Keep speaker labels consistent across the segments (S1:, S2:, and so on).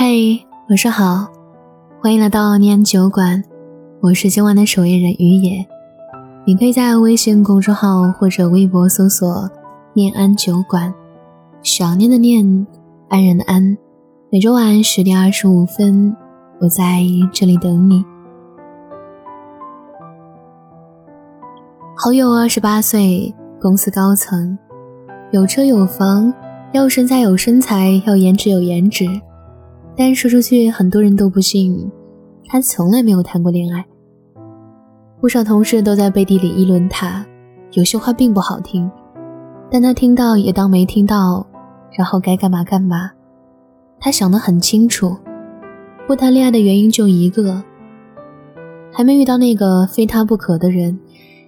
S1: 嘿，晚上好，欢迎来到念安酒馆，我是今晚的守夜人于野。你可以在微信公众号或者微博搜索“念安酒馆”，想念的念，安然的安。每周晚十点二十五分，我在这里等你。好友二十八岁，公司高层，有车有房，要身材有身材，要颜值有颜值。但说出去，很多人都不信，他从来没有谈过恋爱。不少同事都在背地里议论他，有些话并不好听，但他听到也当没听到，然后该干嘛干嘛。他想得很清楚，不谈恋爱的原因就一个：还没遇到那个非他不可的人，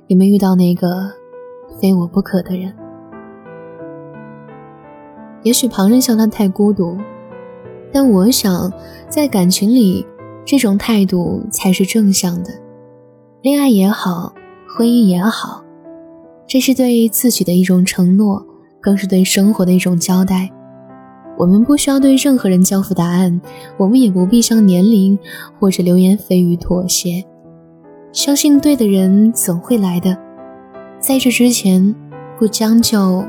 S1: 也没遇到那个非我不可的人。也许旁人笑他太孤独。但我想，在感情里，这种态度才是正向的。恋爱也好，婚姻也好，这是对自己的一种承诺，更是对生活的一种交代。我们不需要对任何人交付答案，我们也不必向年龄或者流言蜚语妥协。相信对的人总会来的，在这之前，不将就，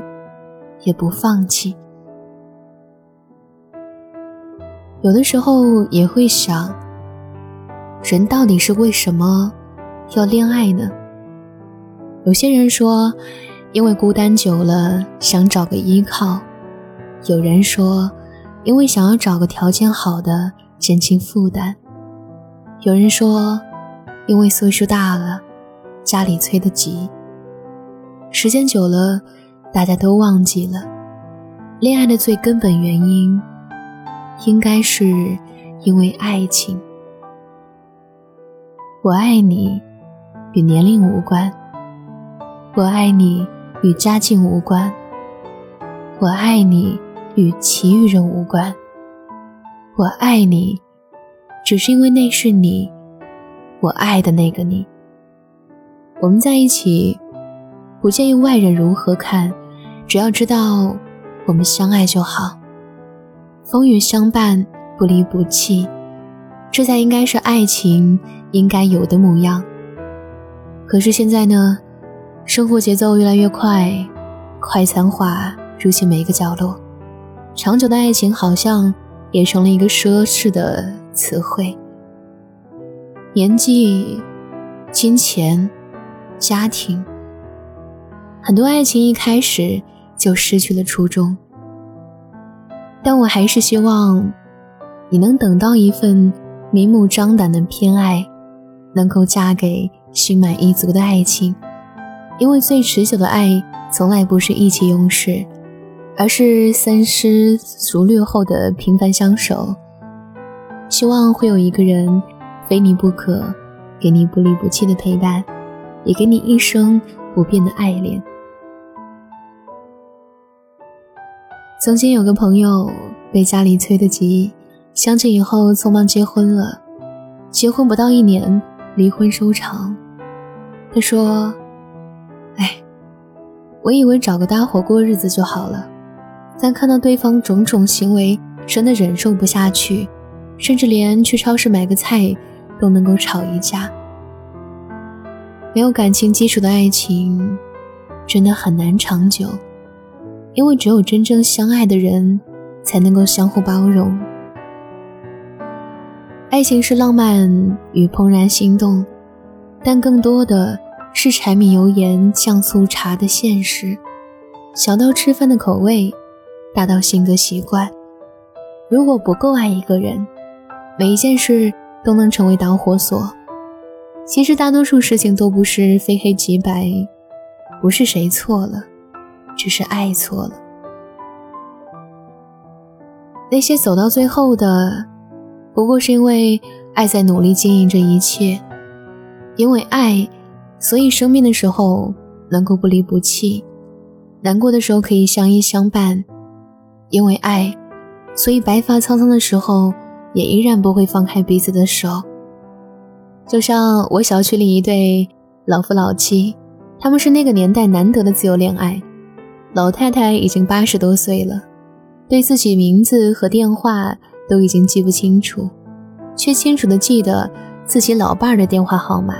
S1: 也不放弃。有的时候也会想，人到底是为什么要恋爱呢？有些人说，因为孤单久了想找个依靠；有人说，因为想要找个条件好的减轻负担；有人说，因为岁数大了，家里催得急。时间久了，大家都忘记了恋爱的最根本原因。应该是因为爱情。我爱你，与年龄无关；我爱你，与家境无关；我爱你，与其余人无关。我爱你，只是因为那是你，我爱的那个你。我们在一起，不介意外人如何看，只要知道我们相爱就好。风雨相伴，不离不弃，这才应该是爱情应该有的模样。可是现在呢，生活节奏越来越快，快餐化入侵每一个角落，长久的爱情好像也成了一个奢侈的词汇。年纪、金钱、家庭，很多爱情一开始就失去了初衷。但我还是希望，你能等到一份明目张胆的偏爱，能够嫁给心满意足的爱情。因为最持久的爱，从来不是意气用事，而是三思熟虑后的平凡相守。希望会有一个人，非你不可，给你不离不弃的陪伴，也给你一生不变的爱恋。曾经有个朋友被家里催得急，相亲以后匆忙结婚了，结婚不到一年，离婚收场。他说：“哎，我以为找个搭伙过日子就好了，但看到对方种种行为，真的忍受不下去，甚至连去超市买个菜都能够吵一架。没有感情基础的爱情，真的很难长久。”因为只有真正相爱的人，才能够相互包容。爱情是浪漫与怦然心动，但更多的是柴米油盐酱醋茶的现实。小到吃饭的口味，大到性格习惯。如果不够爱一个人，每一件事都能成为导火索。其实大多数事情都不是非黑即白，不是谁错了。只是爱错了，那些走到最后的，不过是因为爱在努力经营着一切，因为爱，所以生病的时候能够不离不弃，难过的时候可以相依相伴，因为爱，所以白发苍苍的时候也依然不会放开彼此的手。就像我小区里一对老夫老妻，他们是那个年代难得的自由恋爱。老太太已经八十多岁了，对自己名字和电话都已经记不清楚，却清楚的记得自己老伴儿的电话号码，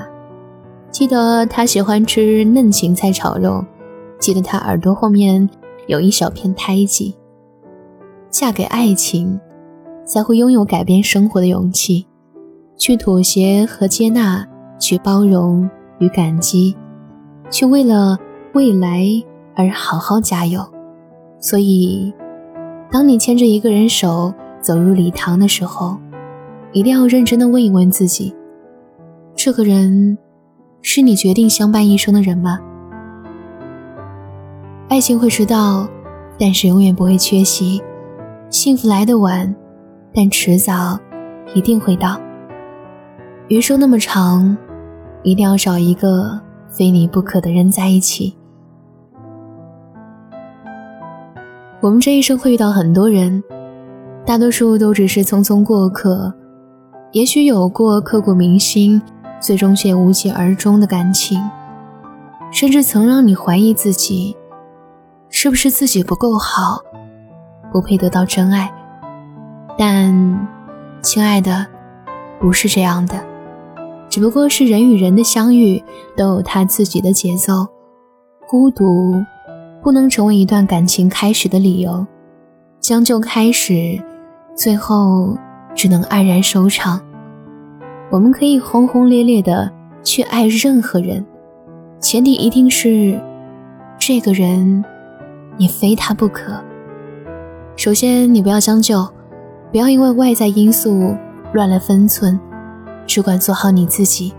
S1: 记得他喜欢吃嫩芹菜炒肉，记得他耳朵后面有一小片胎记。嫁给爱情，才会拥有改变生活的勇气，去妥协和接纳，去包容与感激，去为了未来而好好加油。所以，当你牵着一个人手走入礼堂的时候，一定要认真的问一问自己：这个人是你决定相伴一生的人吗？爱情会迟到，但是永远不会缺席。幸福来得晚，但迟早一定会到。余生那么长，一定要找一个非你不可的人在一起。我们这一生会遇到很多人，大多数都只是匆匆过客。也许有过刻骨铭心，最终却无疾而终的感情，甚至曾让你怀疑自己，是不是自己不够好。不配得到真爱，但，亲爱的，不是这样的，只不过是人与人的相遇都有他自己的节奏，孤独不能成为一段感情开始的理由，将就开始，最后只能黯然收场。我们可以轰轰烈烈的去爱任何人，前提一定是，这个人，你非他不可。首先，你不要将就，不要因为外在因素乱了分寸，只管做好你自己。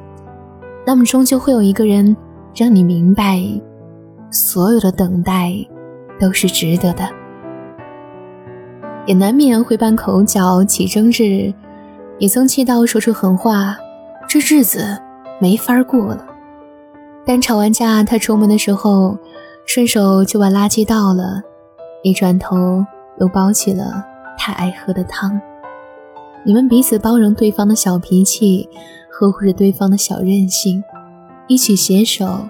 S1: 那么，终究会有一个人让你明白，所有的等待都是值得的。也难免会拌口角起争执，也曾气到说出狠话，这日子没法过了。但吵完架，他出门的时候，顺手就把垃圾倒了，一转头。又煲起了他爱喝的汤，你们彼此包容对方的小脾气，呵护着对方的小任性，一起携手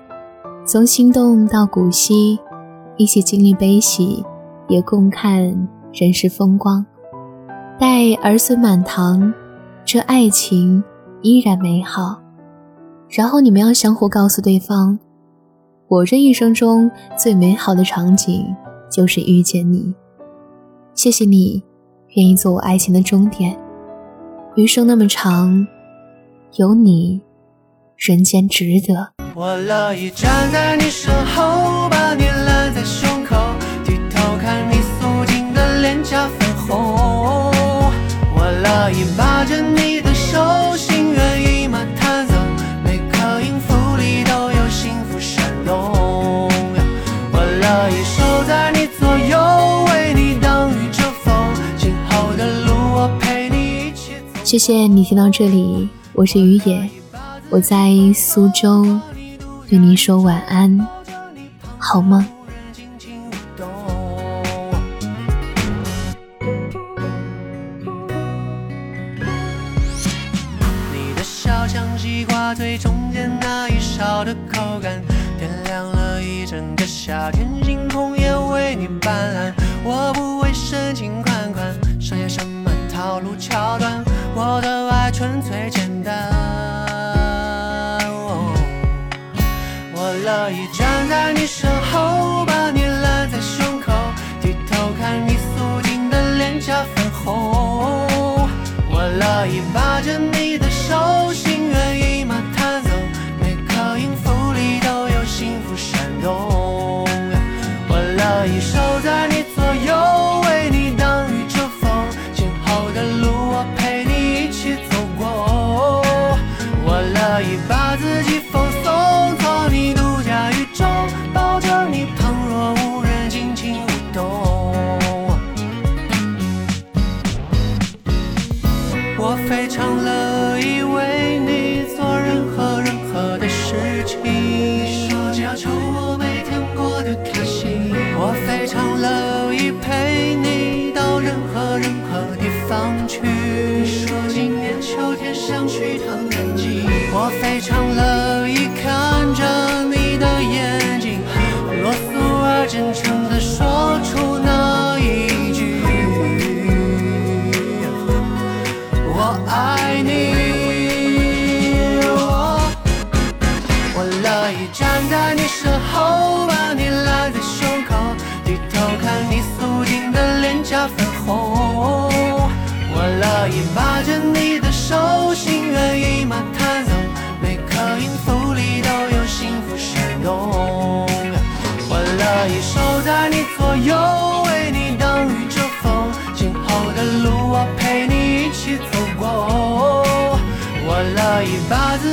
S1: 从心动到古稀，一起经历悲喜，也共看人世风光。待儿孙满堂，这爱情依然美好。然后你们要相互告诉对方，我这一生中最美好的场景就是遇见你。谢谢你，愿意做我爱情的终点。余生那么长，有你，人间值得。
S2: 我乐意站在你身后，把你揽在胸口，低头看你素净的脸颊粉红。我乐意把着你的手，心猿意马弹奏，每颗音符里都有幸福闪动。我乐意守在你左右。为你挡雨遮风，今后的路我陪你一起走
S1: 谢谢你听到这里，我是于野，我在苏州，对你说晚安，好吗？
S2: 你的笑像西瓜最中间那一勺的口感，点亮了一整个夏天，星空也为你斑斓。我不会深情款款，上演什么套路桥段。我的爱纯粹唱了。把自